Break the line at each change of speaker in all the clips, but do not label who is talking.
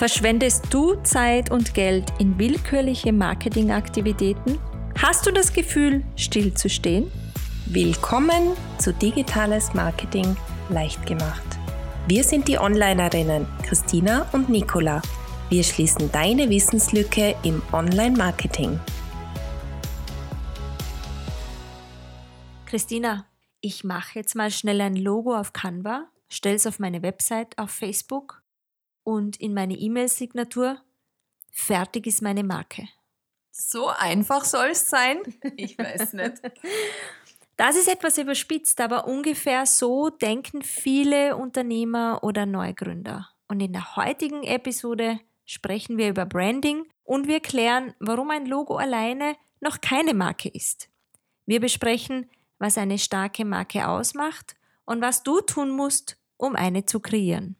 Verschwendest du Zeit und Geld in willkürliche Marketingaktivitäten? Hast du das Gefühl, stillzustehen?
Willkommen zu Digitales Marketing leicht gemacht. Wir sind die Onlinerinnen Christina und Nicola. Wir schließen deine Wissenslücke im Online-Marketing.
Christina, ich mache jetzt mal schnell ein Logo auf Canva, stelle es auf meine Website auf Facebook und in meine E-Mail-Signatur. Fertig ist meine Marke.
So einfach soll es sein? Ich weiß nicht.
Das ist etwas überspitzt, aber ungefähr so denken viele Unternehmer oder Neugründer. Und in der heutigen Episode sprechen wir über Branding und wir klären, warum ein Logo alleine noch keine Marke ist. Wir besprechen, was eine starke Marke ausmacht und was du tun musst, um eine zu kreieren.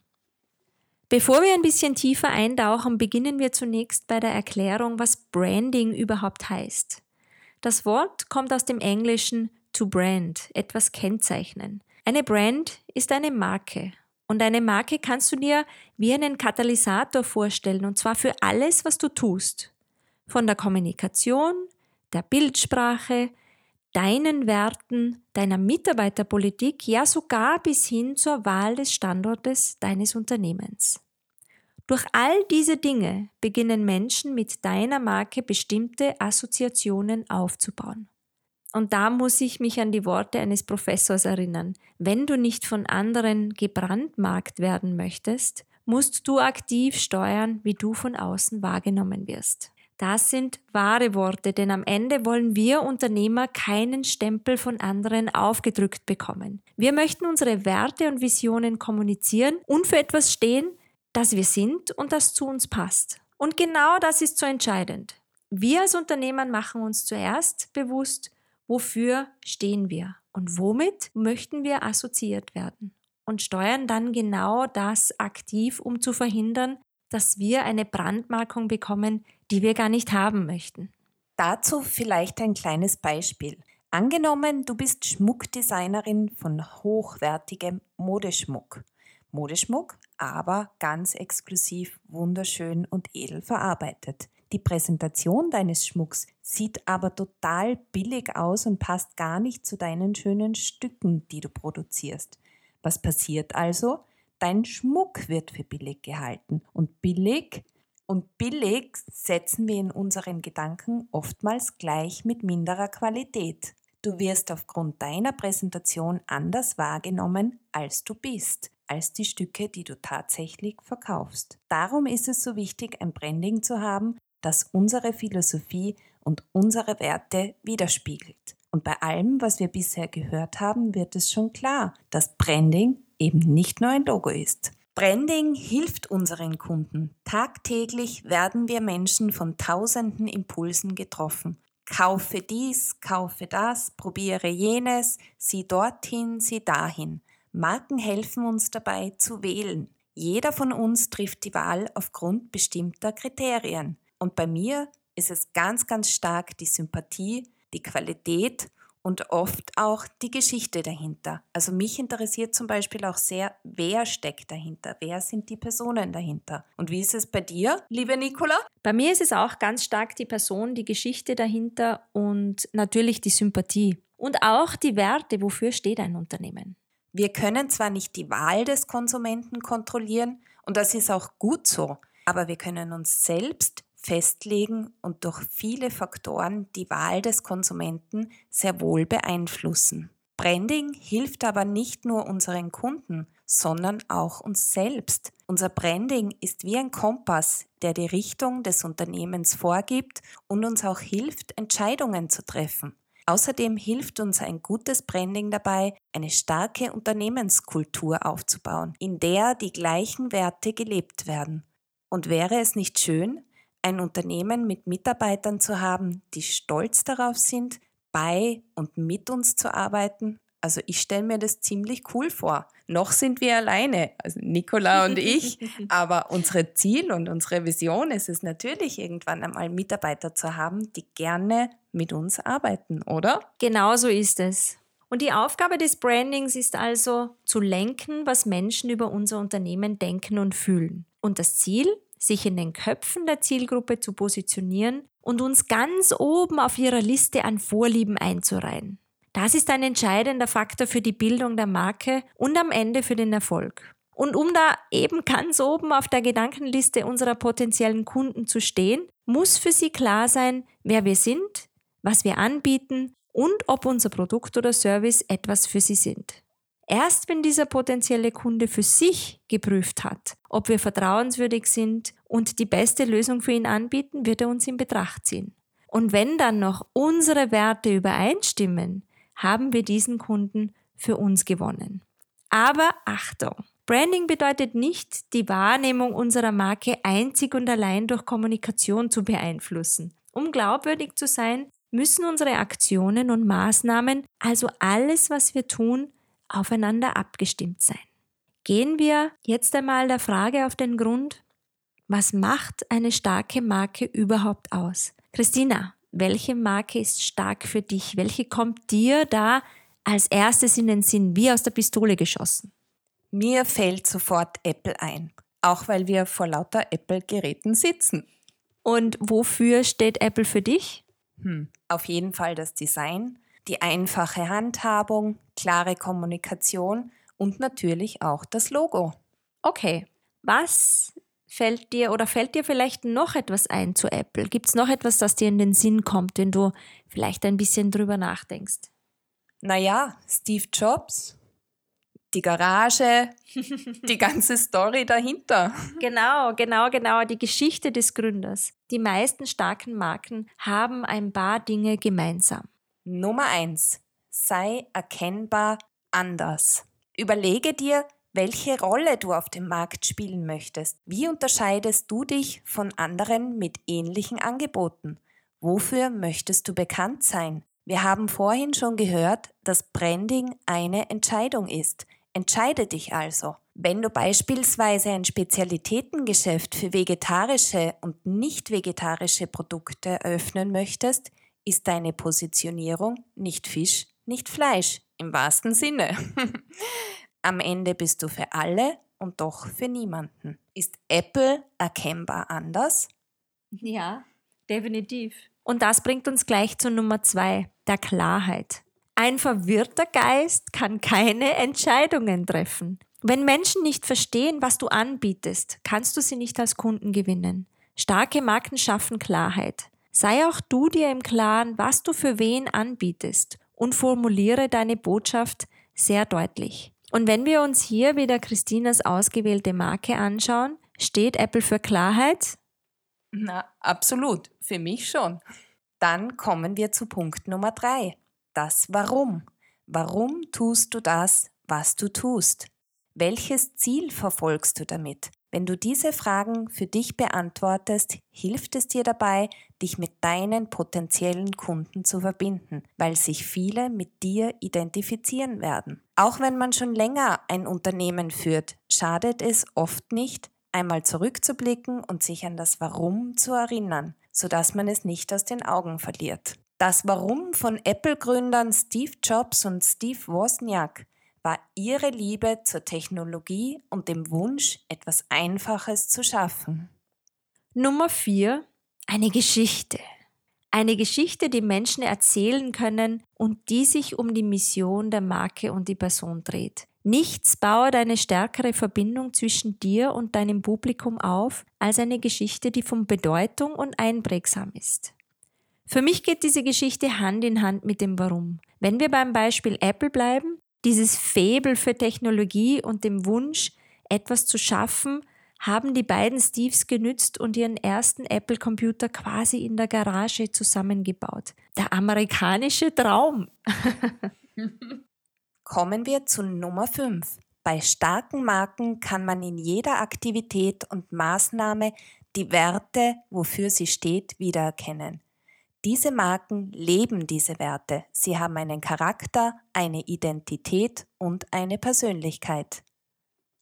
Bevor wir ein bisschen tiefer eintauchen, beginnen wir zunächst bei der Erklärung, was Branding überhaupt heißt. Das Wort kommt aus dem Englischen to brand, etwas kennzeichnen. Eine Brand ist eine Marke. Und eine Marke kannst du dir wie einen Katalysator vorstellen, und zwar für alles, was du tust. Von der Kommunikation, der Bildsprache, deinen Werten, deiner Mitarbeiterpolitik, ja sogar bis hin zur Wahl des Standortes deines Unternehmens. Durch all diese Dinge beginnen Menschen mit deiner Marke bestimmte Assoziationen aufzubauen. Und da muss ich mich an die Worte eines Professors erinnern. Wenn du nicht von anderen gebrandmarkt werden möchtest, musst du aktiv steuern, wie du von außen wahrgenommen wirst. Das sind wahre Worte, denn am Ende wollen wir Unternehmer keinen Stempel von anderen aufgedrückt bekommen. Wir möchten unsere Werte und Visionen kommunizieren und für etwas stehen, das wir sind und das zu uns passt. Und genau das ist so entscheidend. Wir als Unternehmer machen uns zuerst bewusst, wofür stehen wir und womit möchten wir assoziiert werden und steuern dann genau das aktiv, um zu verhindern, dass wir eine Brandmarkung bekommen, die wir gar nicht haben möchten.
Dazu vielleicht ein kleines Beispiel. Angenommen, du bist Schmuckdesignerin von hochwertigem Modeschmuck. Modeschmuck, aber ganz exklusiv, wunderschön und edel verarbeitet. Die Präsentation deines Schmucks sieht aber total billig aus und passt gar nicht zu deinen schönen Stücken, die du produzierst. Was passiert also? Dein Schmuck wird für billig gehalten und billig und billig setzen wir in unseren Gedanken oftmals gleich mit minderer Qualität. Du wirst aufgrund deiner Präsentation anders wahrgenommen, als du bist, als die Stücke, die du tatsächlich verkaufst. Darum ist es so wichtig, ein Branding zu haben, das unsere Philosophie und unsere Werte widerspiegelt. Und bei allem, was wir bisher gehört haben, wird es schon klar, dass Branding eben nicht nur ein Logo ist. Branding hilft unseren Kunden. Tagtäglich werden wir Menschen von tausenden Impulsen getroffen. Kaufe dies, kaufe das, probiere jenes, sieh dorthin, sieh dahin. Marken helfen uns dabei zu wählen. Jeder von uns trifft die Wahl aufgrund bestimmter Kriterien. Und bei mir ist es ganz, ganz stark die Sympathie, die Qualität und oft auch die Geschichte dahinter. Also mich interessiert zum Beispiel auch sehr, wer steckt dahinter, wer sind die Personen dahinter. Und wie ist es bei dir, liebe Nicola?
Bei mir ist es auch ganz stark die Person, die Geschichte dahinter und natürlich die Sympathie. Und auch die Werte, wofür steht ein Unternehmen.
Wir können zwar nicht die Wahl des Konsumenten kontrollieren, und das ist auch gut so, aber wir können uns selbst festlegen und durch viele Faktoren die Wahl des Konsumenten sehr wohl beeinflussen. Branding hilft aber nicht nur unseren Kunden, sondern auch uns selbst. Unser Branding ist wie ein Kompass, der die Richtung des Unternehmens vorgibt und uns auch hilft, Entscheidungen zu treffen. Außerdem hilft uns ein gutes Branding dabei, eine starke Unternehmenskultur aufzubauen, in der die gleichen Werte gelebt werden. Und wäre es nicht schön, ein Unternehmen mit Mitarbeitern zu haben, die stolz darauf sind, bei und mit uns zu arbeiten? Also ich stelle mir das ziemlich cool vor. Noch sind wir alleine, also Nicola und ich, aber unsere Ziel und unsere Vision ist es natürlich, irgendwann einmal Mitarbeiter zu haben, die gerne mit uns arbeiten, oder?
Genau so ist es. Und die Aufgabe des Brandings ist also zu lenken, was Menschen über unser Unternehmen denken und fühlen. Und das Ziel? Sich in den Köpfen der Zielgruppe zu positionieren und uns ganz oben auf ihrer Liste an Vorlieben einzureihen. Das ist ein entscheidender Faktor für die Bildung der Marke und am Ende für den Erfolg. Und um da eben ganz oben auf der Gedankenliste unserer potenziellen Kunden zu stehen, muss für sie klar sein, wer wir sind, was wir anbieten und ob unser Produkt oder Service etwas für sie sind. Erst wenn dieser potenzielle Kunde für sich geprüft hat, ob wir vertrauenswürdig sind und die beste Lösung für ihn anbieten, wird er uns in Betracht ziehen. Und wenn dann noch unsere Werte übereinstimmen, haben wir diesen Kunden für uns gewonnen. Aber Achtung! Branding bedeutet nicht, die Wahrnehmung unserer Marke einzig und allein durch Kommunikation zu beeinflussen. Um glaubwürdig zu sein, müssen unsere Aktionen und Maßnahmen, also alles, was wir tun, aufeinander abgestimmt sein. Gehen wir jetzt einmal der Frage auf den Grund, was macht eine starke Marke überhaupt aus? Christina, welche Marke ist stark für dich? Welche kommt dir da als erstes in den Sinn, wie aus der Pistole geschossen?
Mir fällt sofort Apple ein, auch weil wir vor lauter Apple-Geräten sitzen.
Und wofür steht Apple für dich?
Hm, auf jeden Fall das Design, die einfache Handhabung, klare Kommunikation und natürlich auch das Logo.
Okay, was fällt dir oder fällt dir vielleicht noch etwas ein zu Apple? Gibt es noch etwas, das dir in den Sinn kommt, wenn du vielleicht ein bisschen drüber nachdenkst?
Naja, Steve Jobs, die Garage, die ganze Story dahinter.
Genau, genau, genau, die Geschichte des Gründers. Die meisten starken Marken haben ein paar Dinge gemeinsam.
Nummer eins: Sei erkennbar anders. Überlege dir, welche Rolle du auf dem Markt spielen möchtest. Wie unterscheidest du dich von anderen mit ähnlichen Angeboten? Wofür möchtest du bekannt sein? Wir haben vorhin schon gehört, dass Branding eine Entscheidung ist. Entscheide dich also. Wenn du beispielsweise ein Spezialitätengeschäft für vegetarische und nicht vegetarische Produkte eröffnen möchtest, ist deine Positionierung nicht Fisch, nicht Fleisch im wahrsten Sinne. Am Ende bist du für alle und doch für niemanden. Ist Apple erkennbar anders?
Ja, definitiv. Und das bringt uns gleich zu Nummer zwei, der Klarheit. Ein verwirrter Geist kann keine Entscheidungen treffen. Wenn Menschen nicht verstehen, was du anbietest, kannst du sie nicht als Kunden gewinnen. Starke Marken schaffen Klarheit. Sei auch du dir im Klaren, was du für wen anbietest und formuliere deine Botschaft sehr deutlich. Und wenn wir uns hier wieder Christinas ausgewählte Marke anschauen, steht Apple für Klarheit?
Na, absolut. Für mich schon. Dann kommen wir zu Punkt Nummer drei. Das Warum. Warum tust du das, was du tust? Welches Ziel verfolgst du damit? Wenn du diese Fragen für dich beantwortest, hilft es dir dabei, dich mit deinen potenziellen Kunden zu verbinden, weil sich viele mit dir identifizieren werden. Auch wenn man schon länger ein Unternehmen führt, schadet es oft nicht, einmal zurückzublicken und sich an das Warum zu erinnern, sodass man es nicht aus den Augen verliert. Das Warum von Apple-Gründern Steve Jobs und Steve Wozniak war ihre Liebe zur Technologie und dem Wunsch, etwas Einfaches zu schaffen.
Nummer 4. Eine Geschichte. Eine Geschichte, die Menschen erzählen können und die sich um die Mission der Marke und die Person dreht. Nichts baut eine stärkere Verbindung zwischen dir und deinem Publikum auf als eine Geschichte, die von Bedeutung und einprägsam ist. Für mich geht diese Geschichte Hand in Hand mit dem Warum. Wenn wir beim Beispiel Apple bleiben, dieses Faible für Technologie und dem Wunsch, etwas zu schaffen, haben die beiden Steves genützt und ihren ersten Apple-Computer quasi in der Garage zusammengebaut. Der amerikanische Traum.
Kommen wir zu Nummer 5. Bei starken Marken kann man in jeder Aktivität und Maßnahme die Werte, wofür sie steht, wiedererkennen. Diese Marken leben diese Werte. Sie haben einen Charakter, eine Identität und eine Persönlichkeit.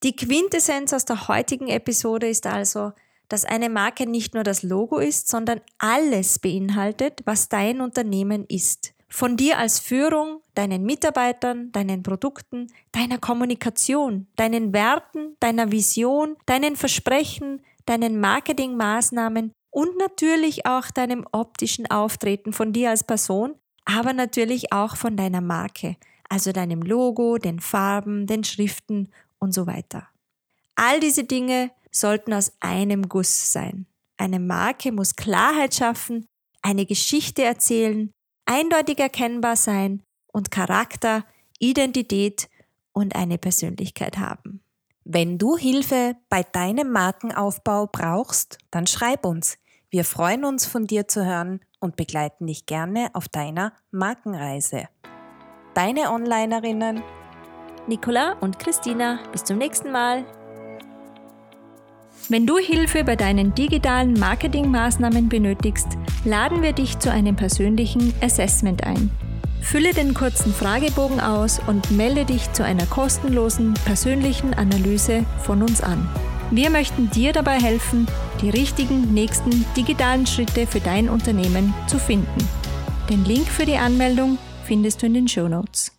Die Quintessenz aus der heutigen Episode ist also, dass eine Marke nicht nur das Logo ist, sondern alles beinhaltet, was dein Unternehmen ist. Von dir als Führung, deinen Mitarbeitern, deinen Produkten, deiner Kommunikation, deinen Werten, deiner Vision, deinen Versprechen, deinen Marketingmaßnahmen und natürlich auch deinem optischen Auftreten von dir als Person, aber natürlich auch von deiner Marke, also deinem Logo, den Farben, den Schriften und so weiter. All diese Dinge sollten aus einem Guss sein. Eine Marke muss Klarheit schaffen, eine Geschichte erzählen, eindeutig erkennbar sein und Charakter, Identität und eine Persönlichkeit haben.
Wenn du Hilfe bei deinem Markenaufbau brauchst, dann schreib uns. Wir freuen uns von dir zu hören und begleiten dich gerne auf deiner Markenreise. Deine Onlinerinnen
Nicola und Christina. Bis zum nächsten Mal. Wenn du Hilfe bei deinen digitalen Marketingmaßnahmen benötigst, laden wir dich zu einem persönlichen Assessment ein. Fülle den kurzen Fragebogen aus und melde dich zu einer kostenlosen persönlichen Analyse von uns an. Wir möchten dir dabei helfen, die richtigen nächsten digitalen Schritte für dein Unternehmen zu finden. Den Link für die Anmeldung findest du in den Show Notes.